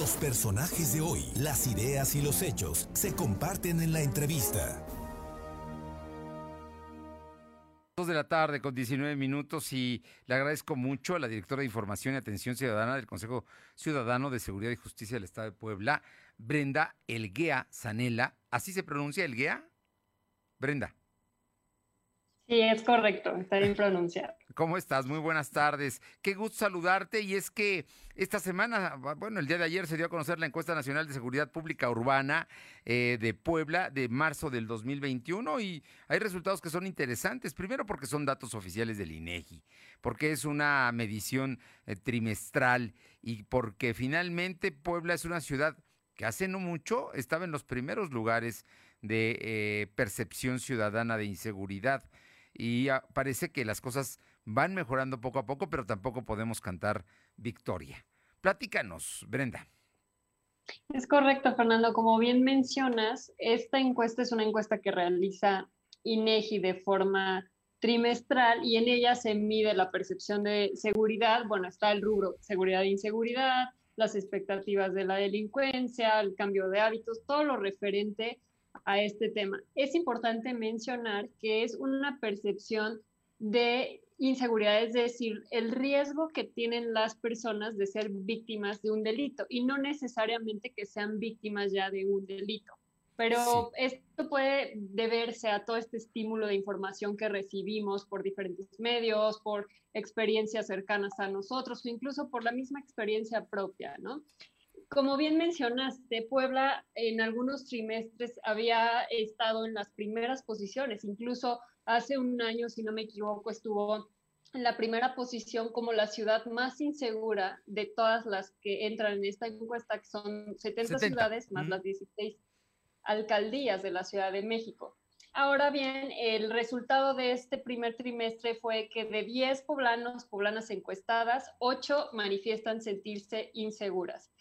Los personajes de hoy, las ideas y los hechos se comparten en la entrevista. Dos de la tarde con 19 minutos y le agradezco mucho a la directora de Información y Atención Ciudadana del Consejo Ciudadano de Seguridad y Justicia del Estado de Puebla, Brenda Elguea Zanela. ¿Así se pronuncia Elguea? Brenda. Sí, es correcto, está bien pronunciado. ¿Cómo estás? Muy buenas tardes. Qué gusto saludarte y es que esta semana, bueno, el día de ayer se dio a conocer la encuesta nacional de seguridad pública urbana eh, de Puebla de marzo del 2021 y hay resultados que son interesantes. Primero porque son datos oficiales del INEGI, porque es una medición eh, trimestral y porque finalmente Puebla es una ciudad que hace no mucho estaba en los primeros lugares de eh, percepción ciudadana de inseguridad y parece que las cosas van mejorando poco a poco, pero tampoco podemos cantar victoria. Platícanos, Brenda. Es correcto, Fernando. Como bien mencionas, esta encuesta es una encuesta que realiza INEGI de forma trimestral y en ella se mide la percepción de seguridad. Bueno, está el rubro seguridad e inseguridad, las expectativas de la delincuencia, el cambio de hábitos, todo lo referente a este tema. Es importante mencionar que es una percepción de inseguridad, es decir, el riesgo que tienen las personas de ser víctimas de un delito y no necesariamente que sean víctimas ya de un delito. Pero esto puede deberse a todo este estímulo de información que recibimos por diferentes medios, por experiencias cercanas a nosotros o incluso por la misma experiencia propia, ¿no? Como bien mencionaste, Puebla en algunos trimestres había estado en las primeras posiciones, incluso hace un año, si no me equivoco, estuvo en la primera posición como la ciudad más insegura de todas las que entran en esta encuesta, que son 70, ciudades más las 16 alcaldías de la Ciudad de México. Ahora bien, el resultado de este primer trimestre fue que de 10 poblanos, poblanas encuestadas, 8 manifiestan sentirse inseguras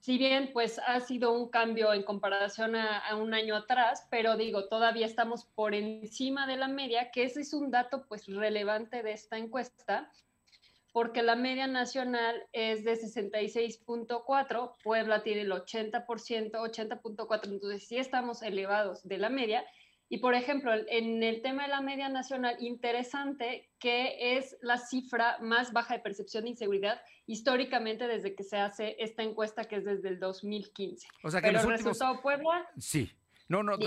si bien pues ha sido un cambio en comparación a, un año atrás, pero digo, todavía estamos por encima de la media, que ese es un dato pues relevante de esta encuesta, porque la media nacional es de 66.4, Puebla tiene el 80%, 80.4, entonces sí estamos elevados de la media, y por ejemplo, en el tema de la media nacional, interesante que es la cifra más baja de percepción de inseguridad históricamente desde que se hace esta encuesta, que es desde el 2015. O sea que Pero los el resultado Puebla... Sí. No, no,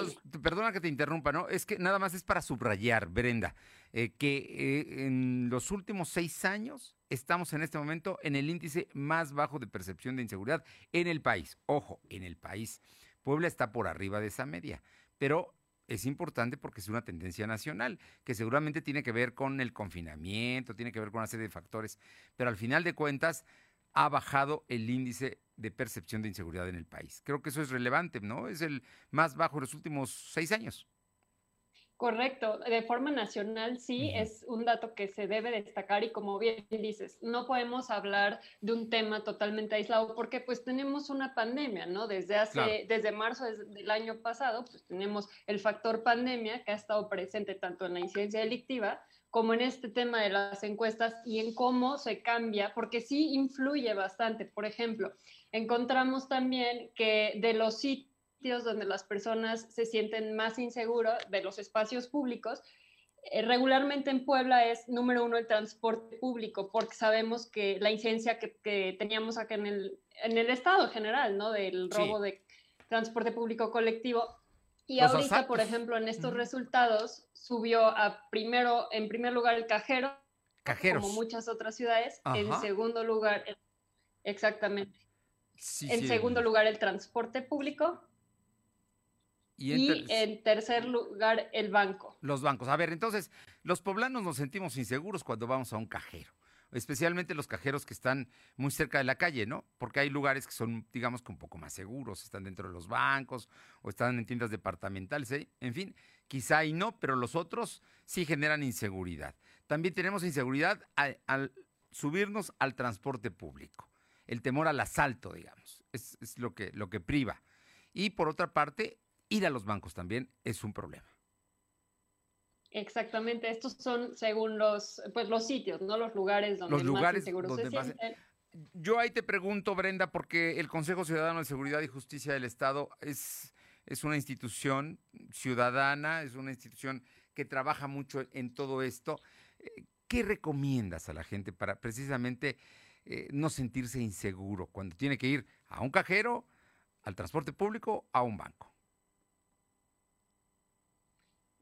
perdona que te interrumpa, ¿no? Es que nada más es para subrayar, Brenda, eh, que eh, en los últimos seis años estamos en este momento en el índice más bajo de percepción de inseguridad en el país. Ojo, en el país. Puebla está por arriba de esa media, pero es importante porque es una tendencia nacional, que seguramente tiene que ver con el confinamiento, tiene que ver con una serie de factores, pero al final de cuentas ha bajado el índice de percepción de inseguridad en el país. Creo que eso es relevante, ¿no? Es el más bajo en los últimos seis años. Correcto, de forma nacional sí es un dato que se debe destacar y como bien dices, no podemos hablar de un tema totalmente aislado porque pues tenemos una pandemia, ¿no? Desde hace, desde marzo del año pasado, pues tenemos el factor pandemia que ha estado presente tanto en la incidencia delictiva como en este tema de las encuestas y en cómo se cambia, porque sí influye bastante. Por ejemplo, encontramos también que de los sitios donde las personas se sienten más inseguros de los espacios públicos. Eh, regularmente en Puebla es número uno el transporte público, porque sabemos que la incidencia que, teníamos acá en el, en el estado general, ¿no? Del robo de transporte público colectivo. Y ahorita, por ejemplo, en estos resultados subió a primero, en primer lugar el cajero, Cajeros. como muchas otras ciudades. En segundo lugar, exactamente. en segundo lugar, el transporte público. Y, en, tercer lugar, el banco. Los bancos. A ver, entonces, los poblanos nos sentimos inseguros cuando vamos a un cajero, especialmente los cajeros que están muy cerca de la calle, ¿no? Porque hay lugares que son, digamos, que un poco más seguros, están dentro de los bancos o están en tiendas departamentales, ¿eh? en fin, quizá y no, pero los otros sí generan inseguridad. También tenemos inseguridad al, al subirnos al transporte público, el temor al asalto, digamos, es, es lo, que, lo que priva. Y por otra parte, ir a los bancos también es un problema. Exactamente, estos son según los, pues, los sitios, no los lugares donde los lugares más se sienten. yo ahí te pregunto, Brenda, porque el Consejo Ciudadano de Seguridad y Justicia del Estado es, es una institución ciudadana, es una institución que trabaja mucho en todo esto. Eh, ¿Qué recomiendas a la gente para precisamente eh, no sentirse inseguro cuando tiene que ir a un cajero, al transporte público, a un banco?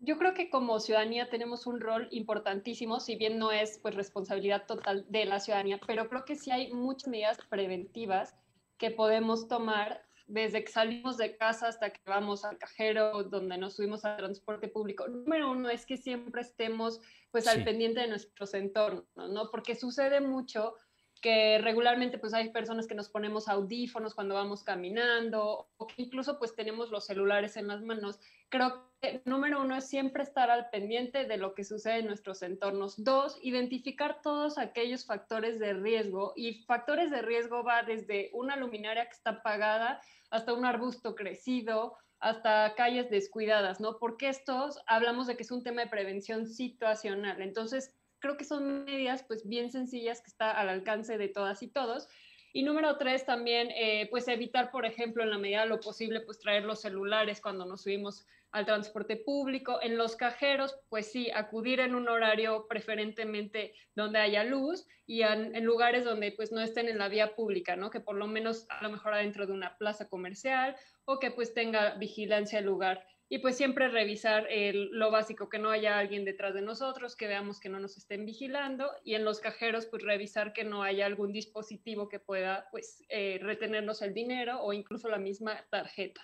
Yo creo que como ciudadanía tenemos un rol importantísimo, si bien no es pues responsabilidad total de la ciudadanía, pero creo que sí hay muchas medidas preventivas que podemos tomar desde que salimos de casa hasta que vamos al cajero, donde nos subimos al transporte público. Número uno es que siempre estemos pues al pendiente de nuestros entornos, ¿no? Porque sucede mucho que regularmente pues hay personas que nos ponemos audífonos cuando vamos caminando o que incluso pues tenemos los celulares en las manos. Creo que número uno es siempre estar al pendiente de lo que sucede en nuestros entornos. Dos, identificar todos aquellos factores de riesgo y factores de riesgo va desde una luminaria que está apagada hasta un arbusto crecido, hasta calles descuidadas, ¿no? Porque estos hablamos de que es un tema de prevención situacional. Entonces, creo que son medidas pues bien sencillas que está al alcance de todas y todos. Y número tres, también eh, pues evitar, por ejemplo, en la medida de lo posible, pues traer los celulares cuando nos subimos al transporte público. En los cajeros, pues sí, acudir en un horario preferentemente donde haya luz y en, en, lugares donde pues no estén en la vía pública, ¿no? Que por lo menos a lo mejor adentro de una plaza comercial o que pues tenga vigilancia el lugar y pues siempre revisar lo básico, que no haya alguien detrás de nosotros, que veamos que no nos estén vigilando y en los cajeros pues revisar que no haya algún dispositivo que pueda pues eh, retenernos el dinero o incluso la misma tarjeta.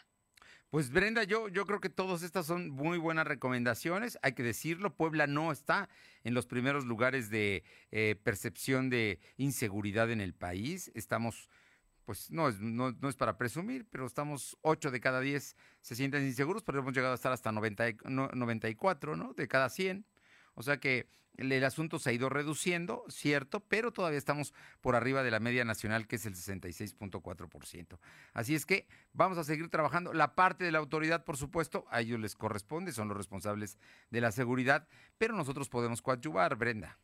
Pues Brenda, yo, yo creo que todas estas son muy buenas recomendaciones. Hay que decirlo, Puebla no está en los primeros lugares de eh, percepción de inseguridad en el país. Estamos pues no es, no, es para presumir, pero estamos 8 de cada 10 se sienten inseguros, pero hemos llegado a estar hasta 90, 94, ¿no? De cada 100. O sea que el, el, asunto se ha ido reduciendo, cierto, pero todavía estamos por arriba de la media nacional, que es el 66.4%. Así es que vamos a seguir trabajando. La parte de la autoridad, por supuesto, a ellos les corresponde, son los responsables de la seguridad, pero nosotros podemos coadyuvar, Brenda.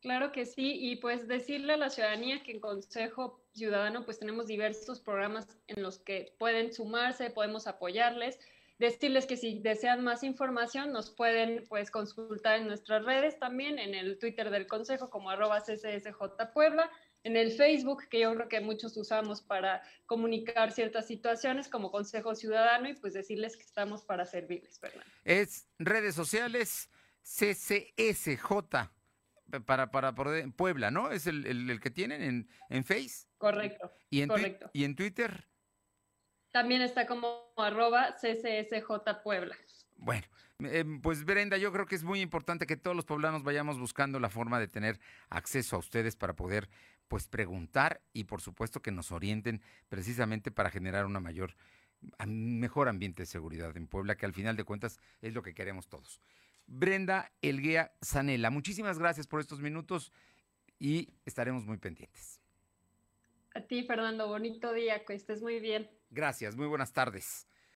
Claro que sí, y pues decirle a la ciudadanía que en Consejo Ciudadano pues tenemos diversos programas en los que pueden sumarse, podemos apoyarles, decirles que si desean más información nos pueden pues consultar en nuestras redes también, en el Twitter del Consejo como arroba CCSJ Puebla, en el Facebook, que yo creo que muchos usamos para comunicar ciertas situaciones como Consejo Ciudadano y pues decirles que estamos para servirles, Fernando. Es redes sociales CCSJ para, para Puebla, ¿no? Es el, que tienen en, en Face. Correcto. ¿Y en, correcto. ¿Y en Twitter? También está como arroba CCSJ Puebla. Bueno, em, pues Brenda, yo creo que es muy importante que todos los poblanos vayamos buscando la forma de tener acceso a ustedes para poder pues preguntar y por supuesto que nos orienten precisamente para generar una mayor mejor ambiente de seguridad en Puebla, que al final de cuentas es lo que queremos todos. Brenda Elguea Zanela. Muchísimas gracias por estos minutos y estaremos muy pendientes. A ti, Fernando, bonito día, que estés muy bien. Gracias, muy buenas tardes.